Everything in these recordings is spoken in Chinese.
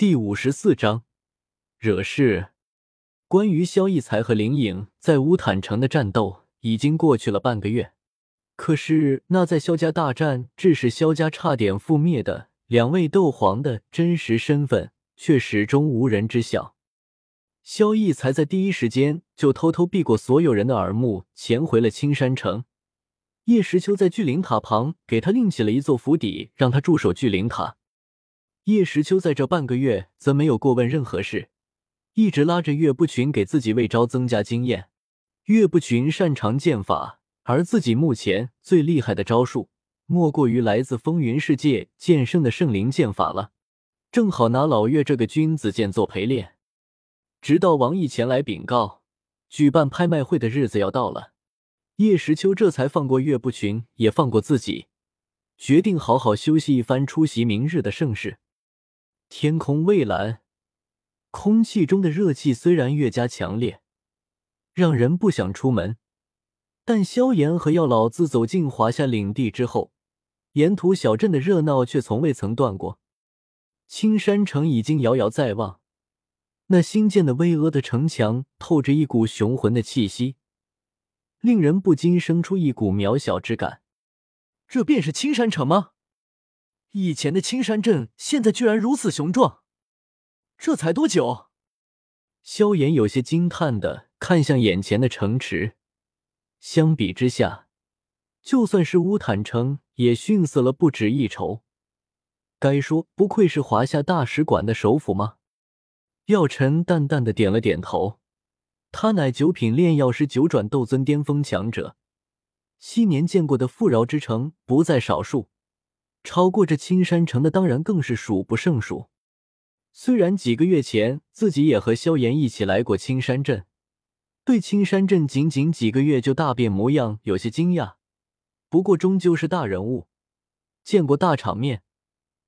第五十四章惹事。关于萧逸才和林颖在乌坦城的战斗已经过去了半个月，可是那在萧家大战致使萧家差点覆灭的两位斗皇的真实身份却始终无人知晓。萧逸才在第一时间就偷偷避过所有人的耳目，潜回了青山城。叶时秋在聚灵塔旁给他另起了一座府邸，让他驻守聚灵塔。叶时秋在这半个月则没有过问任何事，一直拉着岳不群给自己魏招增加经验。岳不群擅长剑法，而自己目前最厉害的招数，莫过于来自风云世界剑圣的圣灵剑法了。正好拿老岳这个君子剑做陪练。直到王毅前来禀告，举办拍卖会的日子要到了，叶时秋这才放过岳不群，也放过自己，决定好好休息一番，出席明日的盛事。天空蔚蓝，空气中的热气虽然越加强烈，让人不想出门，但萧炎和药老自走进华夏领地之后，沿途小镇的热闹却从未曾断过。青山城已经遥遥在望，那新建的巍峨的城墙透着一股雄浑的气息，令人不禁生出一股渺小之感。这便是青山城吗？以前的青山镇，现在居然如此雄壮，这才多久？萧炎有些惊叹的看向眼前的城池，相比之下，就算是乌坦城也逊色了不止一筹。该说不愧是华夏大使馆的首府吗？药尘淡淡的点了点头，他乃九品炼药师、九转斗尊巅峰强者，昔年见过的富饶之城不在少数。超过这青山城的当然更是数不胜数。虽然几个月前自己也和萧炎一起来过青山镇，对青山镇仅仅几个月就大变模样有些惊讶，不过终究是大人物，见过大场面，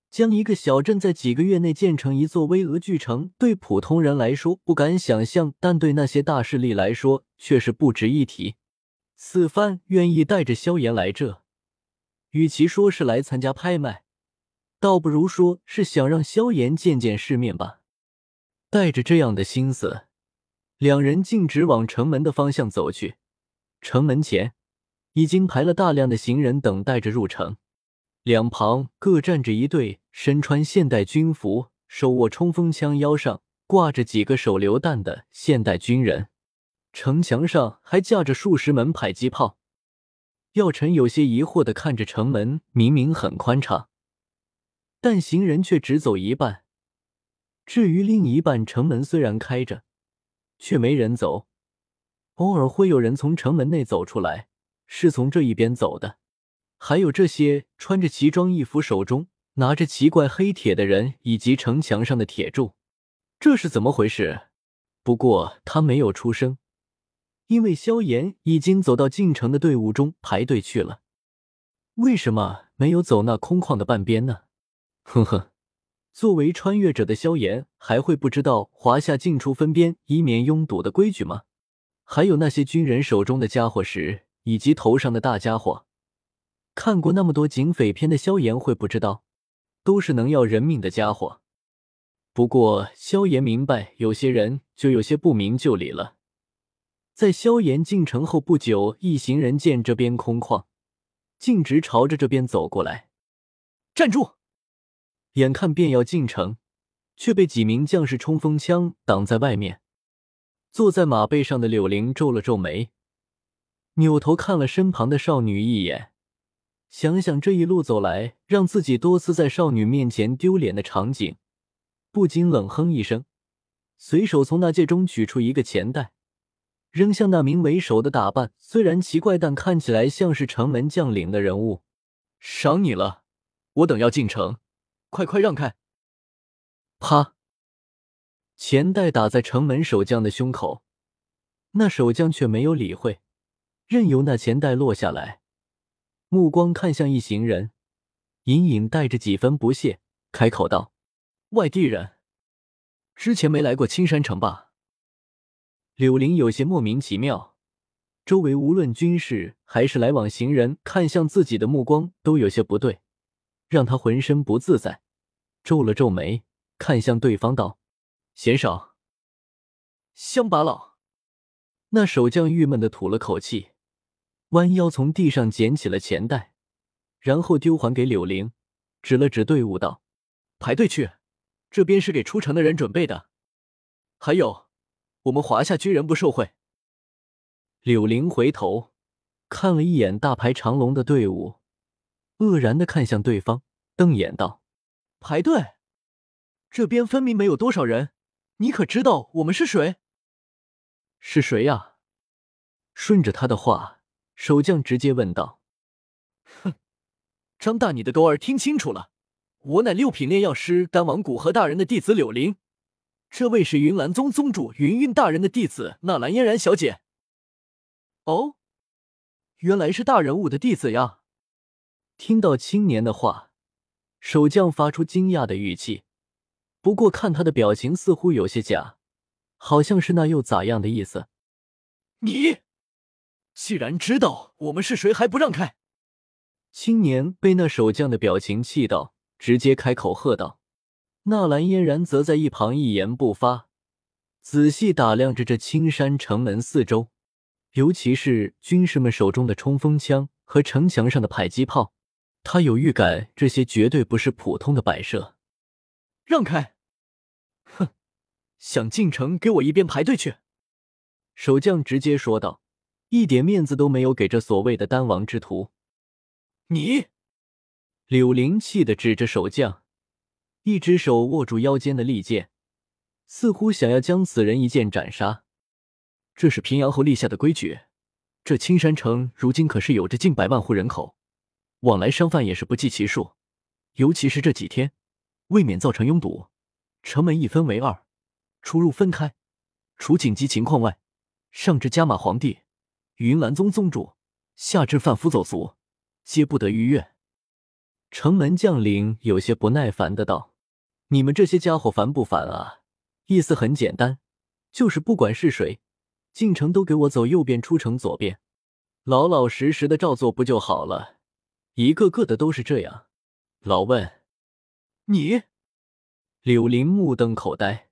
将一个小镇在几个月内建成一座巍峨巨城，对普通人来说不敢想象，但对那些大势力来说却是不值一提。此番愿意带着萧炎来这。与其说是来参加拍卖，倒不如说是想让萧炎见见世面吧。带着这样的心思，两人径直往城门的方向走去。城门前已经排了大量的行人，等待着入城。两旁各站着一队身穿现代军服、手握冲锋枪、腰上挂着几个手榴弹的现代军人。城墙上还架着数十门迫击炮。药尘有些疑惑的看着城门，明明很宽敞，但行人却只走一半。至于另一半，城门虽然开着，却没人走。偶尔会有人从城门内走出来，是从这一边走的。还有这些穿着奇装异服、手中拿着奇怪黑铁的人，以及城墙上的铁柱，这是怎么回事？不过他没有出声。因为萧炎已经走到进城的队伍中排队去了，为什么没有走那空旷的半边呢？哼哼，作为穿越者的萧炎还会不知道华夏进出分边，以免拥堵的规矩吗？还有那些军人手中的家伙时，以及头上的大家伙，看过那么多警匪片的萧炎会不知道，都是能要人命的家伙。不过萧炎明白，有些人就有些不明就里了。在萧炎进城后不久，一行人见这边空旷，径直朝着这边走过来。站住！眼看便要进城，却被几名将士冲锋枪挡在外面。坐在马背上的柳玲皱了皱眉，扭头看了身旁的少女一眼，想想这一路走来让自己多次在少女面前丢脸的场景，不禁冷哼一声，随手从那戒中取出一个钱袋。扔向那名为首的打扮虽然奇怪，但看起来像是城门将领的人物。赏你了，我等要进城，快快让开！啪！钱袋打在城门守将的胸口，那守将却没有理会，任由那钱袋落下来，目光看向一行人，隐隐带着几分不屑，开口道：“外地人，之前没来过青山城吧？”柳林有些莫名其妙，周围无论军士还是来往行人，看向自己的目光都有些不对，让他浑身不自在，皱了皱眉，看向对方道：“嫌少？乡巴佬！”那守将郁闷的吐了口气，弯腰从地上捡起了钱袋，然后丢还给柳玲，指了指队伍道：“排队去，这边是给出城的人准备的。还有，我们华夏军人不受贿。”柳玲回头看了一眼大排长龙的队伍，愕然的看向对方，瞪眼道：“排队？这边分明没有多少人，你可知道我们是谁？”是谁呀？顺着他的话，守将直接问道：“哼，张大，你的狗耳听清楚了，我乃六品炼药师丹王古河大人的弟子柳灵，这位是云岚宗宗主云韵大人的弟子纳兰嫣然小姐。”哦，原来是大人物的弟子呀！听到青年的话，守将发出惊讶的语气，不过看他的表情似乎有些假。好像是那又咋样的意思？你既然知道我们是谁，还不让开！青年被那守将的表情气到，直接开口喝道。纳兰嫣然则在一旁一言不发，仔细打量着这青山城门四周，尤其是军士们手中的冲锋枪和城墙上的迫击炮，他有预感，这些绝对不是普通的摆设。让开！哼想进城，给我一边排队去！守将直接说道，一点面子都没有给这所谓的丹王之徒。你，柳灵气的指着守将，一只手握住腰间的利剑，似乎想要将此人一剑斩杀。这是平阳侯立下的规矩。这青山城如今可是有着近百万户人口，往来商贩也是不计其数。尤其是这几天，未免造成拥堵，城门一分为二。出入分开，除紧急情况外，上至加马皇帝、云岚宗宗主，下至贩夫走卒，皆不得逾越。城门将领有些不耐烦的道：“你们这些家伙烦不烦啊？意思很简单，就是不管是谁进城，都给我走右边，出城左边，老老实实的照做不就好了？一个个的都是这样。”老问：“你？”柳林目瞪口呆。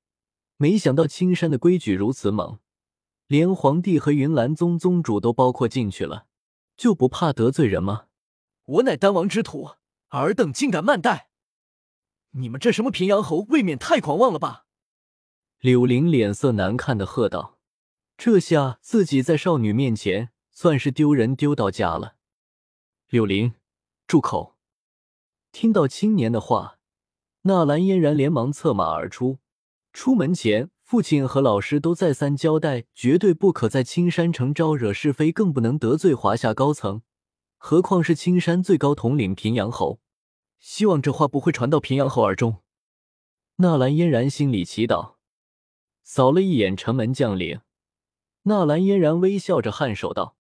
没想到青山的规矩如此猛，连皇帝和云岚宗宗主都包括进去了，就不怕得罪人吗？我乃丹王之徒，尔等竟敢慢待！你们这什么平阳侯，未免太狂妄了吧！柳玲脸色难看的喝道：“这下自己在少女面前算是丢人丢到家了。”柳玲，住口！听到青年的话，纳兰嫣然连忙策马而出。出门前，父亲和老师都再三交代，绝对不可在青山城招惹是非，更不能得罪华夏高层。何况是青山最高统领平阳侯，希望这话不会传到平阳侯耳中。纳兰嫣然心里祈祷，扫了一眼城门将领，纳兰嫣然微笑着颔首道：“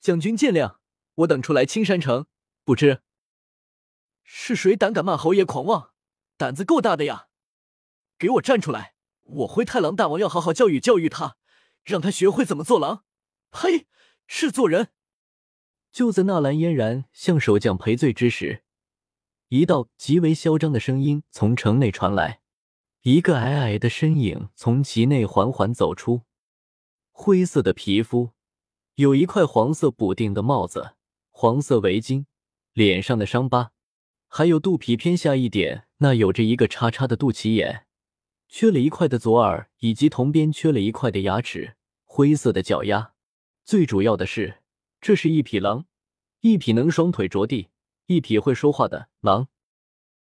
将军见谅，我等初来青山城，不知是谁胆敢骂侯爷狂妄，胆子够大的呀！”给我站出来！我灰太狼大王要好好教育教育他，让他学会怎么做狼。呸！是做人。就在纳兰嫣然向守将赔罪之时，一道极为嚣张的声音从城内传来。一个矮矮的身影从其内缓缓走出，灰色的皮肤，有一块黄色补丁的帽子，黄色围巾，脸上的伤疤，还有肚皮偏下一点那有着一个叉叉的肚脐眼。缺了一块的左耳，以及同边缺了一块的牙齿，灰色的脚丫。最主要的是，这是一匹狼，一匹能双腿着地、一匹会说话的狼。